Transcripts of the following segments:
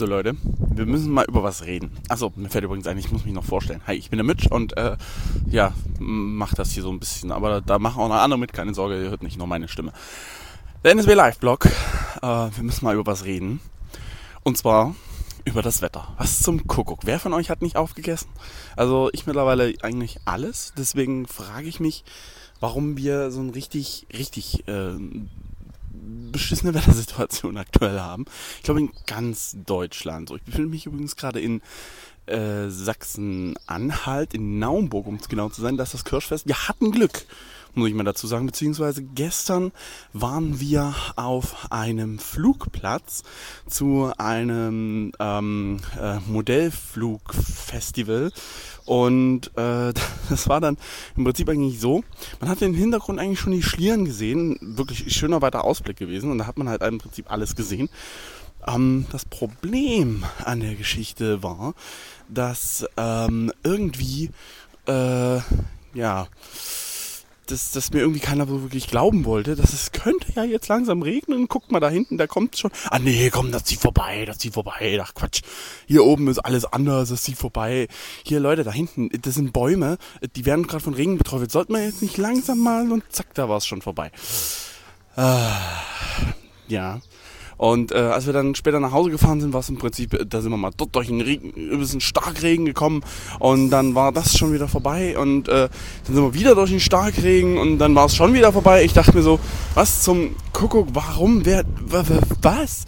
So Leute, wir müssen mal über was reden. Achso, mir fällt übrigens ein, ich muss mich noch vorstellen. Hi, ich bin der Mitch und äh, ja, mach das hier so ein bisschen. Aber da machen auch noch andere mit, keine Sorge, ihr hört nicht nur meine Stimme. Der NSW Live-Blog, äh, wir müssen mal über was reden. Und zwar über das Wetter. Was zum Kuckuck. Wer von euch hat nicht aufgegessen? Also ich mittlerweile eigentlich alles. Deswegen frage ich mich, warum wir so ein richtig, richtig äh, beschissene Wettersituation aktuell haben. Ich glaube in ganz Deutschland. So, ich befinde mich übrigens gerade in äh, Sachsen-Anhalt, in Naumburg, um es genau zu sein. Das ist das Kirschfest. Wir hatten Glück, muss ich mal dazu sagen. Beziehungsweise gestern waren wir auf einem Flugplatz zu einem ähm, äh, Modellflugfestival und äh, das war dann im Prinzip eigentlich so, man hat im Hintergrund eigentlich schon die Schlieren gesehen, wirklich schöner weiter Ausblick gewesen und da hat man halt im Prinzip alles gesehen. Ähm, das Problem an der Geschichte war, dass ähm, irgendwie, äh, ja, dass, dass mir irgendwie keiner wirklich glauben wollte, dass es könnte ja jetzt langsam regnen. Guckt mal da hinten, da kommt schon. Ah nee, komm, das zieht vorbei, das zieht vorbei. Ach Quatsch. Hier oben ist alles anders, das zieht vorbei. Hier Leute, da hinten, das sind Bäume, die werden gerade von Regen betroffen. Sollte man jetzt nicht langsam mal und zack, da war es schon vorbei. Ah, ja. Und äh, als wir dann später nach Hause gefahren sind, war es im Prinzip, da sind wir mal dort durch einen, Regen, ein bisschen Starkregen gekommen und dann war das schon wieder vorbei und äh, dann sind wir wieder durch den Starkregen und dann war es schon wieder vorbei. Ich dachte mir so, was zum Kuckuck, warum, wer, was?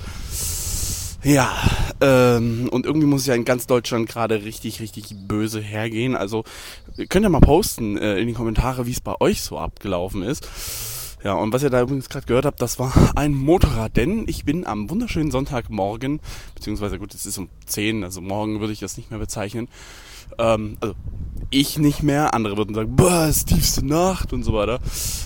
Ja, ähm, und irgendwie muss ja in ganz Deutschland gerade richtig, richtig böse hergehen. Also könnt ihr mal posten äh, in die Kommentare, wie es bei euch so abgelaufen ist. Ja, und was ihr da übrigens gerade gehört habt, das war ein Motorrad, denn ich bin am wunderschönen Sonntagmorgen, beziehungsweise gut, es ist um 10, also morgen würde ich das nicht mehr bezeichnen. Ähm, also ich nicht mehr, andere würden sagen, boah, ist tiefste Nacht und so weiter.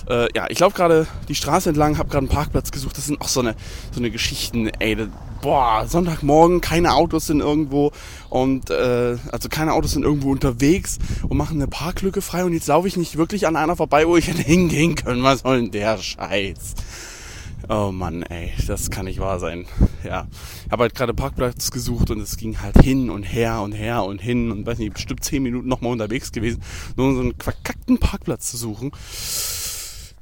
Äh, ja, ich laufe gerade die Straße entlang, habe gerade einen Parkplatz gesucht. Das sind auch so eine, so eine Geschichten, ey, das, boah, Sonntagmorgen, keine Autos sind irgendwo und äh, also keine Autos sind irgendwo unterwegs und machen eine Parklücke frei und jetzt laufe ich nicht wirklich an einer vorbei, wo ich hätte hingehen können. Was soll denn der Scheiß? Oh Mann, ey, das kann nicht wahr sein. Ja, ich habe halt gerade Parkplatz gesucht und es ging halt hin und her und her und hin und weiß nicht, bestimmt zehn Minuten nochmal unterwegs gewesen, nur um so einen verkackten Parkplatz zu suchen.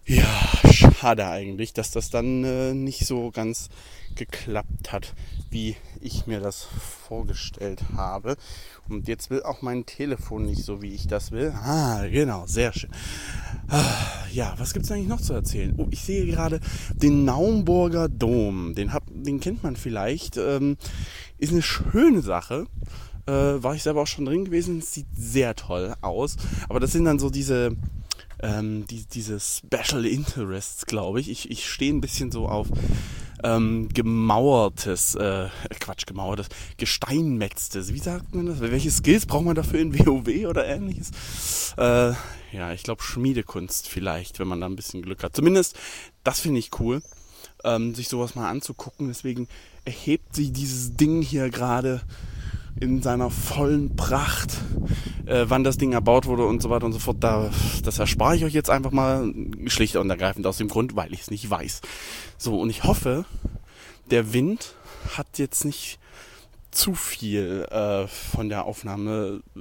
Ja, schade eigentlich, dass das dann äh, nicht so ganz geklappt hat, wie ich mir das vorgestellt habe. Und jetzt will auch mein Telefon nicht so, wie ich das will. Ah, genau, sehr schön. Ah, ja, was gibt es eigentlich noch zu erzählen? Oh, ich sehe gerade den Naumburger Dom. Den, hab, den kennt man vielleicht. Ähm, ist eine schöne Sache. Äh, war ich selber auch schon drin gewesen. Sieht sehr toll aus. Aber das sind dann so diese ähm, die, diese Special Interests, glaube ich. Ich, ich stehe ein bisschen so auf ähm, gemauertes, äh, Quatsch, gemauertes, gesteinmetztes. Wie sagt man das? Welche Skills braucht man dafür in WoW oder ähnliches? Äh, ja, ich glaube Schmiedekunst vielleicht, wenn man da ein bisschen Glück hat. Zumindest, das finde ich cool, ähm, sich sowas mal anzugucken. Deswegen erhebt sich dieses Ding hier gerade in seiner vollen Pracht, äh, wann das Ding erbaut wurde und so weiter und so fort. Da, das erspare ich euch jetzt einfach mal schlicht und ergreifend aus dem Grund, weil ich es nicht weiß. So, und ich hoffe, der Wind hat jetzt nicht zu viel äh, von der Aufnahme äh,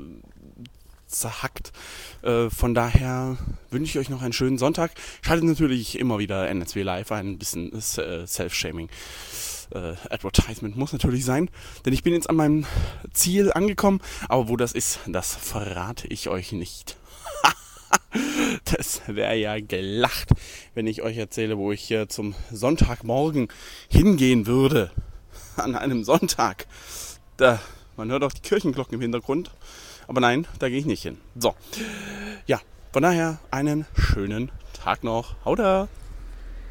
zerhackt. Äh, von daher wünsche ich euch noch einen schönen Sonntag. Schaltet natürlich immer wieder NSW Live ein, bisschen äh, Self-Shaming äh, Advertisement muss natürlich sein, denn ich bin jetzt an meinem Ziel angekommen, aber wo das ist, das verrate ich euch nicht. das wäre ja gelacht, wenn ich euch erzähle, wo ich hier zum Sonntagmorgen hingehen würde. An einem Sonntag. Da, man hört auch die Kirchenglocken im Hintergrund. Aber nein, da gehe ich nicht hin. So. Ja, von daher einen schönen Tag noch. Haut da!